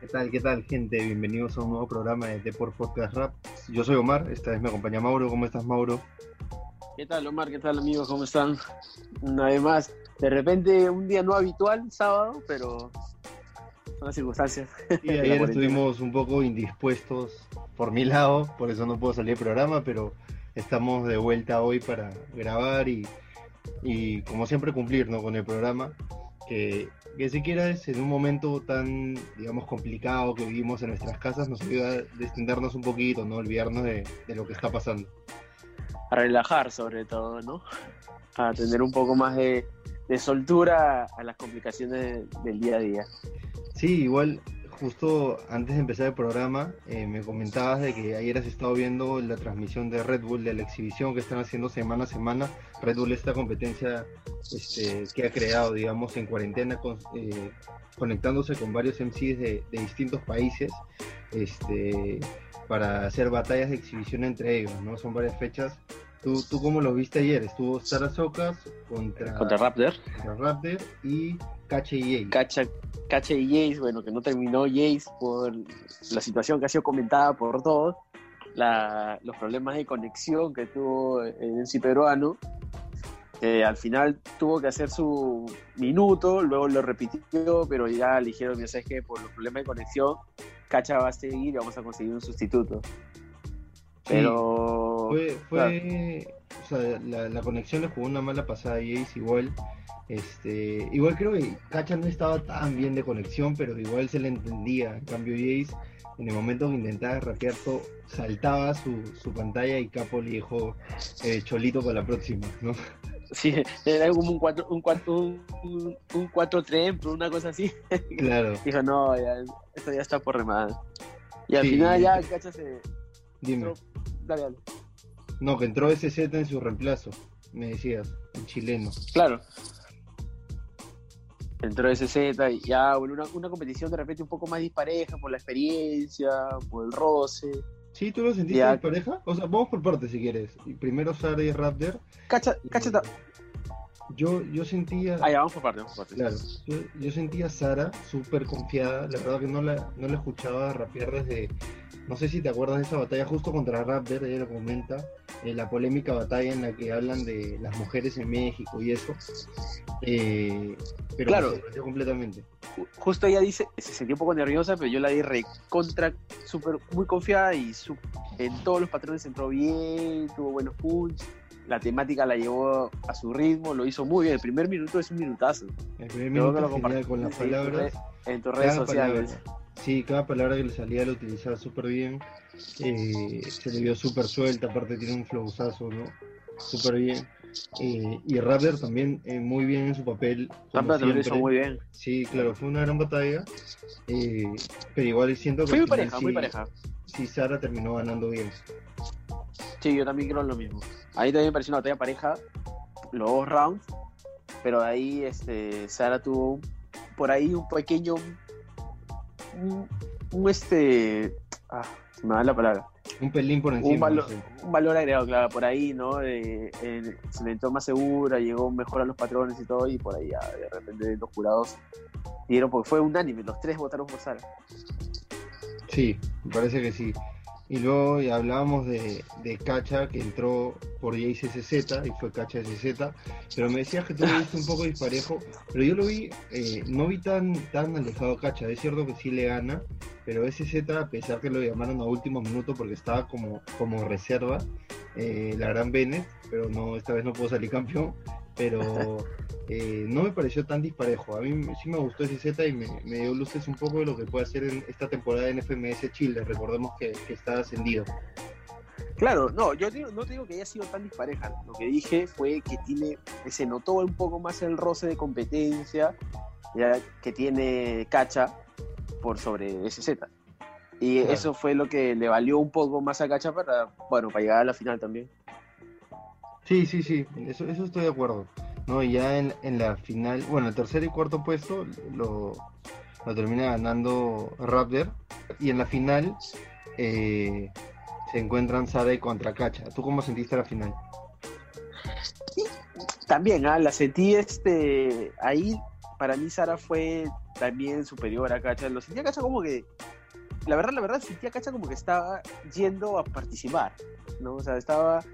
¿Qué tal, qué tal, gente? Bienvenidos a un nuevo programa de Deport Podcast Rap. Yo soy Omar, esta vez me acompaña Mauro. ¿Cómo estás, Mauro? ¿Qué tal, Omar? ¿Qué tal, amigos? ¿Cómo están? Una vez más, de repente un día no habitual, sábado, pero son las circunstancias. Sí, ayer estuvimos un poco indispuestos por mi lado, por eso no puedo salir del programa, pero estamos de vuelta hoy para grabar y, y como siempre cumplir ¿no? con el programa, que, que siquiera es en un momento tan, digamos, complicado que vivimos en nuestras casas, nos ayuda a distendernos un poquito, no olvidarnos de, de lo que está pasando. A relajar, sobre todo, ¿no? A tener un poco más de, de soltura a las complicaciones del día a día. Sí, igual justo antes de empezar el programa eh, me comentabas de que ayer has estado viendo la transmisión de Red Bull de la exhibición que están haciendo semana a semana. Red Bull esta competencia este, que ha creado, digamos, en cuarentena, con, eh, conectándose con varios MCs de, de distintos países este, para hacer batallas de exhibición entre ellos, ¿no? Son varias fechas. ¿Tú, tú cómo lo viste ayer? Estuvo Sara Socas contra, Contra Raptor. contra Raptor y Cache y Jay. Cacha, y Jace, bueno, que no terminó Jace por la situación que ha sido comentada por todos, la- los problemas de conexión que tuvo en el peruano, al final tuvo que hacer su minuto, luego lo repitió, pero ya le dijeron, "Mira, sabes que por los problemas de conexión, Cacha va a seguir y vamos a conseguir un sustituto. Pero... Fue, fue o sea, la, la conexión le jugó una mala pasada a Jace igual. Este, igual creo que Cacha no estaba tan bien de conexión, pero igual se le entendía. En cambio, Jace, en el momento que intentaba rapear todo, saltaba su, su pantalla y Capo le dijo eh, Cholito para la próxima, ¿no? Sí, era como un 4 un cuatro, un, un, un 4-3, una cosa así. Claro, Dijo, no, ya, esto ya está por remada. Y al Sí. final ya, cacha, se... dime. Dale, dale. No, que entró SZ en su reemplazo, me decías, el chileno. Claro. Entró SZ y ya, bueno, una, una competición de repente un poco más dispareja por la experiencia, por el roce. ¿Sí? ¿Tú lo sentiste Ya. de pareja? O sea, vamos por partes si quieres. Y primero Sara y Raptor. Cacha, cacha, ta- Yo, yo sentía... Ah, ya, vamos por parte, vamos por parte. Claro, yo, yo sentía a Sara súper confiada, la verdad que no la, no la escuchaba rapear desde, no sé si te acuerdas de esa batalla justo contra Raptor, ella lo comenta, eh, la polémica batalla en la que hablan de las mujeres en México y eso, eh, pero Claro. me completamente. Ju- Justo ella dice, se sintió un poco nerviosa, pero yo la di recontra, súper, muy confiada y su- en todos los patrones entró bien, tuvo buenos punch, la temática la llevó a su ritmo, lo hizo muy bien. El primer minuto es un minutazo El primer minuto lo con las en tus palabras, en tus redes sociales. palabra, sí, cada palabra que le salía la utilizaba súper bien, eh, se le vio súper suelta, aparte tiene un flowzazo, ¿no? Súper bien. Eh, y Raptor también eh, muy bien en su papel. también lo hizo muy bien. Sí, claro, fue una gran batalla. pero igual siento que Fue muy pareja, sí, muy pareja. sí Sara terminó ganando bien. Sí, yo también creo lo mismo. Ahí también me pareció una batalla pareja, los dos rounds, pero ahí este, Sara tuvo por ahí un pequeño, un, un, este, ah, se me da la palabra, Un pelín por un, encima. valor, un valor agregado, claro, por ahí, ¿no? Eh, se le entró más segura, llegó mejor a los patrones y todo, y por ahí ya de repente los jurados dieron, porque fue unánime, los tres votaron por Sara. Sí, me parece que sí. Y luego hablábamos de, de Cacha, que entró por Jace SZ y fue Cacha SZ, pero me decías que tú lo viste un poco disparejo, pero yo lo vi, eh, no vi tan, tan alejado Cacha, es cierto que sí le gana, pero SZ, a pesar que lo llamaron a último minuto porque estaba como, como reserva, eh, la gran Bennett, pero no, esta vez no pudo salir campeón, pero eh, no me pareció tan disparejo. A mí sí me gustó ese Z y me, me dio luces un poco de lo que puede hacer en esta temporada en FMS Chile. Recordemos que, que está ascendido. Claro, no, yo no te digo que haya sido tan dispareja. Lo que dije fue que tiene, que se notó un poco más el roce de competencia ya, que tiene Cacha por sobre SZ. Y Claro. eso fue lo que le valió un poco más a Cacha para, bueno, para llegar a la final también. Sí, sí, sí, eso, eso estoy de acuerdo. No, y ya en, en la final, bueno, el tercer y cuarto puesto lo, lo termina ganando Raptor. Y en la final eh, se encuentran Sade contra Cacha. ¿Tú cómo sentiste la final? También, ah, la sentí este, ahí para mí Sara fue también superior a Cacha. Lo sentía Cacha como que, la verdad, la verdad, sentía Cacha como que estaba yendo a participar, ¿no? O sea, estaba,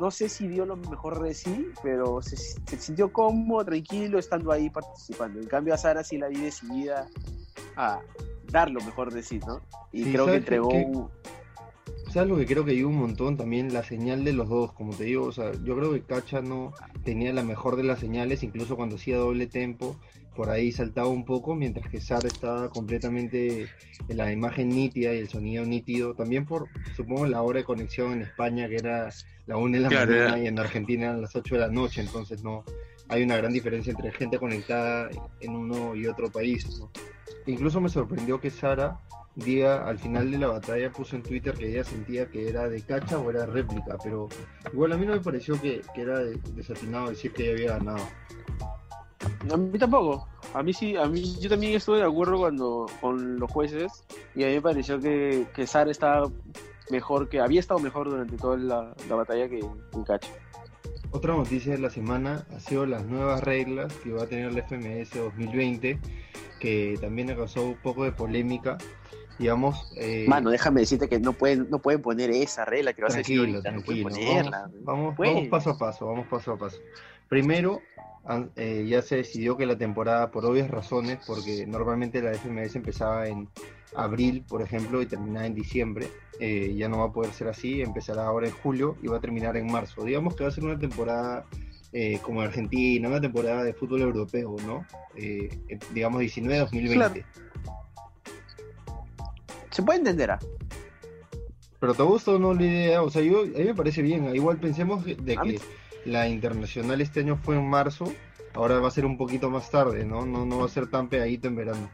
no sé si dio lo mejor de sí, pero se, se sintió cómodo, tranquilo, estando ahí participando. En cambio a Sara sí la vi decidida a dar lo mejor de sí, ¿no? Y Sí, creo que ¿sabes entregó... qué? un- ¿Sabes lo que creo que ayuda un montón? También la señal de los dos, como te digo, o sea, yo creo que Cacha no tenía la mejor de las señales, incluso cuando hacía doble tempo, por ahí saltaba un poco, mientras que Sara estaba completamente en la imagen nítida y el sonido nítido, también por, supongo, la hora de conexión en España, que era la 1 de la Claro, mañana era- y en Argentina a las 8 de la noche, entonces no, hay una gran diferencia entre gente conectada en uno y otro país, ¿no? Incluso me sorprendió que Sara diga al final de la batalla puso en Twitter que ella sentía que era de cacha o era réplica, pero igual a mí no me pareció que, que era de- desatinado decir que ella había ganado. A mí tampoco. A mí sí, a mí yo también estuve de acuerdo cuando con los jueces y a mí me pareció que, que Sara estaba mejor, que había estado mejor durante toda la, la batalla que, que Cacha. Otra noticia de la semana ha sido las nuevas reglas que va a tener la FMS 2020, que también ha causado un poco de polémica. Digamos, eh, Mano, déjame decirte que no pueden, no pueden poner esa regla que vas a decir Tranquilo, ahorita, no tranquilo. pueden ponerla. Vamos, vamos, Pueden. vamos paso a paso, vamos paso a paso. Primero, an- eh, ya se decidió que la temporada, por obvias razones, porque normalmente la FMS empezaba en abril, por ejemplo, y terminaba en diciembre, eh, ya no va a poder ser así, empezará ahora en julio y va a terminar en marzo. Digamos que va a ser una temporada eh, como Argentina, una temporada de fútbol europeo, ¿no? Eh, eh, digamos 19-2020. Claro. Se puede entender, ¿ah? Pero te gusta o no la idea, o sea, yo, a mí me parece bien. Igual pensemos de que la internacional este año fue en marzo, ahora va a ser un poquito más tarde, ¿no? No, no va a ser tan pegadito en verano.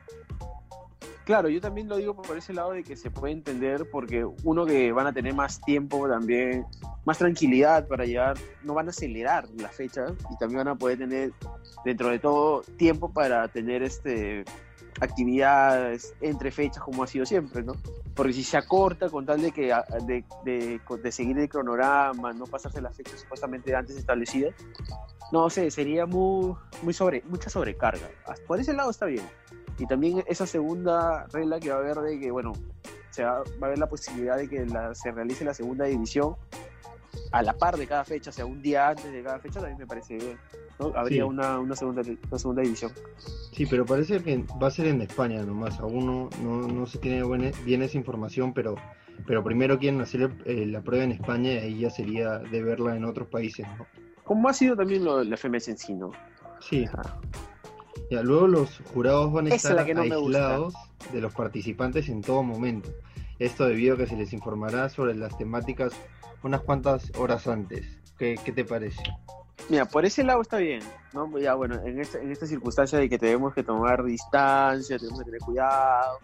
Claro, yo también lo digo por ese lado de que se puede entender porque uno que van a tener más tiempo también, más tranquilidad para llegar, no van a acelerar las fechas y también van a poder tener dentro de todo tiempo para tener este actividades entre fechas como ha sido siempre, ¿no? Porque si se acorta con tal de que de, de- de seguir el cronograma, no pasarse las fechas supuestamente antes establecidas, no sé, sería muy, muy sobre, mucha sobrecarga. Por ese lado está bien. Y también esa segunda regla que va a haber de que, bueno, se va, va a haber la posibilidad de que la- se realice la segunda división a la par de cada fecha, o sea, un día antes de cada fecha, también me parece bien. ¿no? Habría Sí. una, una, segunda, una segunda división. Sí, pero parece que va a ser en España nomás. Aún no, no, no se tiene buena- bien esa información, pero, pero primero quieren hacer eh, la prueba en España y ahí ya sería de verla en otros países, ¿no? Como ha sido también lo, la FMS en sí, ¿no? Sí. Ajá. Ya, luego los jurados van a Esa estar no aislados de los participantes en todo momento. Esto debido a que se les informará sobre las temáticas unas cuantas horas antes. ¿Qué, qué te parece? Mira, por ese lado está bien, ¿no? Ya, bueno, en esta, en esta circunstancia de que tenemos que tomar distancia, tenemos que tener cuidado,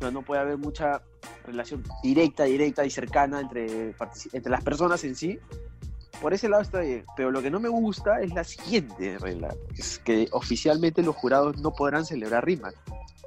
no, no puede haber mucha relación directa, directa y cercana entre, entre las personas en sí. Por ese lado está bien, pero lo que no me gusta es la siguiente regla, es que oficialmente los jurados no podrán celebrar rimas.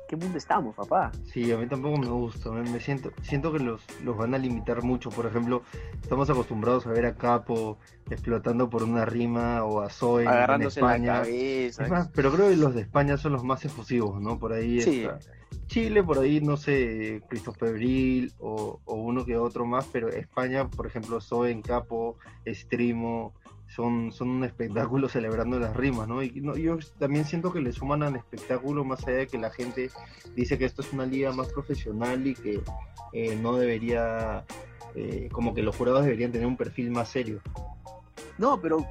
¿Qué mundo estamos, papá? Sí, a mí tampoco me gusta. Me, siento, siento que los, los van a limitar mucho. Por ejemplo, estamos acostumbrados a ver a Capo explotando por una rima o a Zoe en- en Agarrándose la España. cabeza. Es más, pero creo que los de España son los más efusivos, ¿no? Por ahí Sí. está Chile, por ahí, no sé, Christopher Bril o, o uno que otro más, pero España, por ejemplo, Zoe en Capo, Strimo, son, son un espectáculo celebrando las rimas, ¿no? Y no, yo también siento que le suman al espectáculo más allá de que la gente dice que esto es una liga más profesional y que eh, no debería, eh, como que los jurados deberían tener un perfil más serio. No, pero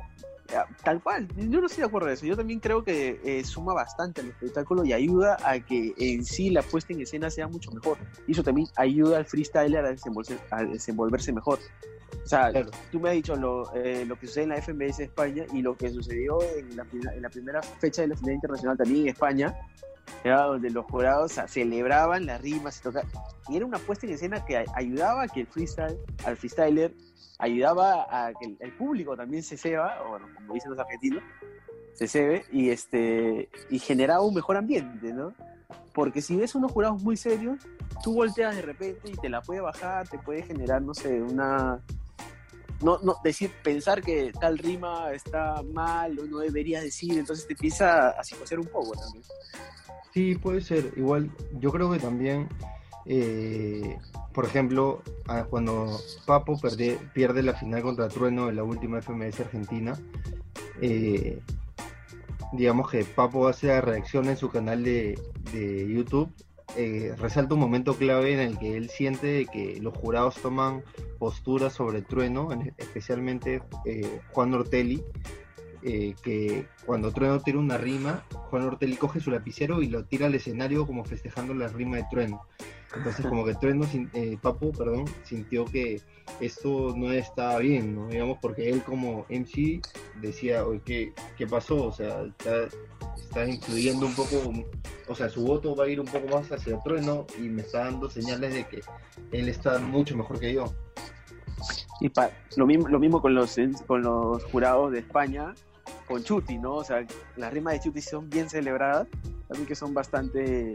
tal cual, yo no estoy de acuerdo de eso. Yo también creo que eh, suma bastante al espectáculo y ayuda a que en sí la puesta en escena sea mucho mejor. Y eso también ayuda al freestyler a desenvolverse, a desenvolverse mejor. O sea, Claro. tú me has dicho lo, eh, lo que sucede en la FMS España y lo que sucedió en la, primera- en la primera fecha de la final internacional también en España. Era donde los jurados celebraban las rimas y tocaban. Y era una puesta en escena que ayudaba a que el freestyle, al freestyler, ayudaba a que el, público también se ceba, o bueno, como dicen los argentinos, se cebe, y, este, y generaba un mejor ambiente, ¿no? Porque si ves unos jurados muy serios, tú volteas de repente y te la puede bajar, te puede generar, no sé, una, no, no, decir, pensar que tal rima está mal o no debería decir, entonces te empieza a psicosear un poco también. Sí, puede ser. Igual, yo creo que también, eh, por ejemplo, cuando Papo pierde, la final contra Trueno en la última FMS Argentina, eh, digamos que Papo hace la reacción en su canal de, YouTube eh, resalta un momento clave en el que él siente que los jurados toman posturas sobre Trueno, especialmente eh, Juan Ortelli, que cuando Trueno tira una rima, Juan Ortelli coge su lapicero y lo tira al escenario como festejando la rima de Trueno. Entonces como que Trueno, Papo, perdón, sintió que esto no estaba bien, ¿no? Digamos, porque él como MC decía, oye, ¿qué, pasó? O sea, está, está influyendo un poco o sea, su voto va a ir un poco más hacia trueno y me está dando señales de que él está mucho mejor que yo. Y lo, mismo, lo mismo con los, con los jurados de España, con Chuti, ¿no? O sea, las rimas de Chuti son bien celebradas, también que son bastante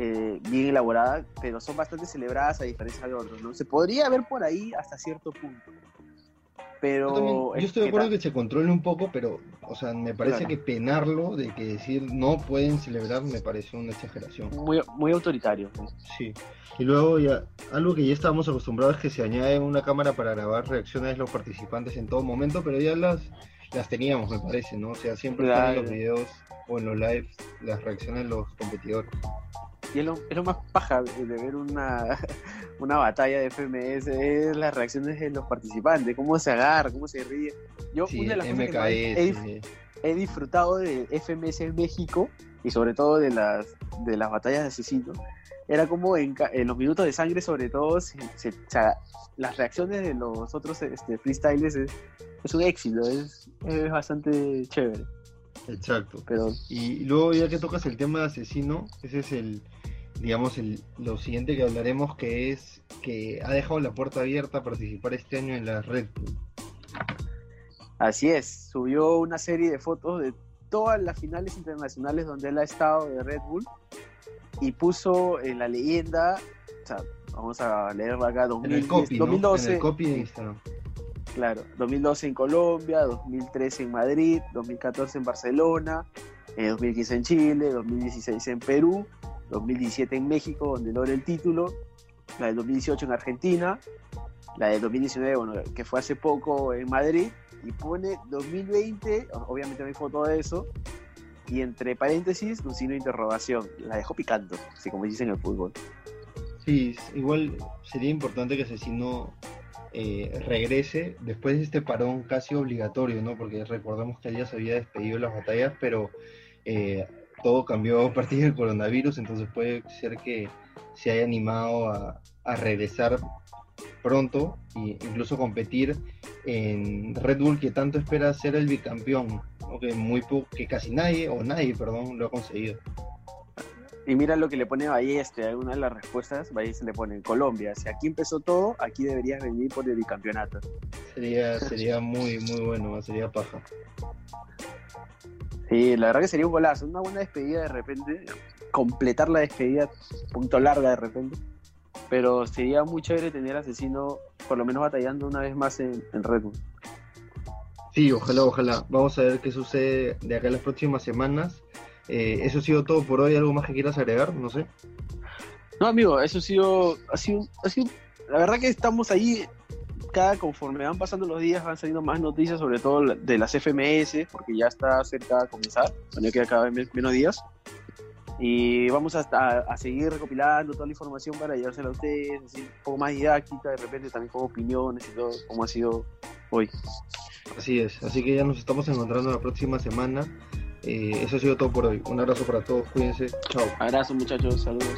eh, bien elaboradas, pero son bastante celebradas a diferencia de otros, ¿no? Se podría ver por ahí hasta cierto punto. Pero. Yo, estoy de acuerdo que se controle un poco, pero, o sea, me parece que penarlo, de que decir no pueden celebrar, me parece una exageración. Muy, muy autoritario. Sí. Y luego ya, algo que ya estábamos acostumbrados es que se añade una cámara para grabar reacciones de los participantes en todo momento, pero ya las, las teníamos, me parece, ¿no? O sea, siempre están en los videos o en los lives las reacciones de los competidores. Y es lo, es lo más paja de, ver una, una batalla de FMS, es las reacciones de los participantes, cómo se agarra, cómo se ríe. Yo, una de las cosas que he, disfrutado de FMS en México y sobre todo de las, de las batallas de asesinos, era como en, los minutos de sangre, sobre todo, las reacciones de los otros este, freestylers es, es un éxito, es, es bastante chévere. Exacto. Pero... Y luego ya que tocas el tema de asesino, ese es el, digamos, el, lo siguiente que hablaremos, que es que ha dejado la puerta abierta a participar este año en la Red Bull. Así es, subió una serie de fotos de todas las finales internacionales donde él ha estado de Red Bull y puso en la leyenda, o sea, vamos a leerla acá, 2012. En el copy de Instagram. Claro, 2012 en Colombia, 2013 en Madrid, 2014 en Barcelona, 2015 en Chile, 2016 en Perú 2017 en México, donde logra el título, la del 2018 en Argentina, la del 2019, bueno, que fue hace poco en Madrid, y pone 2020, obviamente no hay foto de eso, y entre paréntesis un signo de interrogación, la dejó picando, así como dicen en el fútbol. Sí, igual sería importante que Asesino eh, regrese después de este parón casi obligatorio, ¿no? Porque recordamos que ya se había despedido de las batallas, pero eh, todo cambió a partir del coronavirus, entonces puede ser que se haya animado a, regresar pronto e incluso competir en Red Bull que tanto espera ser el bicampeón, que muy que casi nadie o nadie, perdón, lo ha conseguido. Y mira lo que le pone Balleste, alguna de las respuestas, Balleste le pone Colombia, si aquí empezó todo, aquí deberías venir por el bicampeonato. Sería, sería muy, muy bueno, sería paja. Sí, la verdad que sería un golazo, una buena despedida de repente, completar la despedida, punto larga de repente. Pero sería muy chévere tener Asesino por lo menos batallando una vez más en, Red Bull. Sí, ojalá, ojalá. Vamos a ver qué sucede de acá en las próximas semanas. Eh, eso ha sido todo por hoy. ¿Algo más que quieras agregar? No sé. No, amigo, eso ha sido, ha sido, ha sido, la verdad que estamos ahí cada conforme van pasando los días van saliendo más noticias, sobre todo de las FMS, porque ya está cerca de comenzar, bueno, queda cada vez menos días. Y vamos a, a, seguir recopilando toda la información para llevársela a ustedes, así, un poco más didáctica, de repente también con opiniones y todo, como ha sido hoy. Así es, así que ya nos estamos encontrando la próxima semana. Eh, eso ha sido todo por hoy. Un abrazo para todos, cuídense. Chao. Abrazo muchachos, saludos.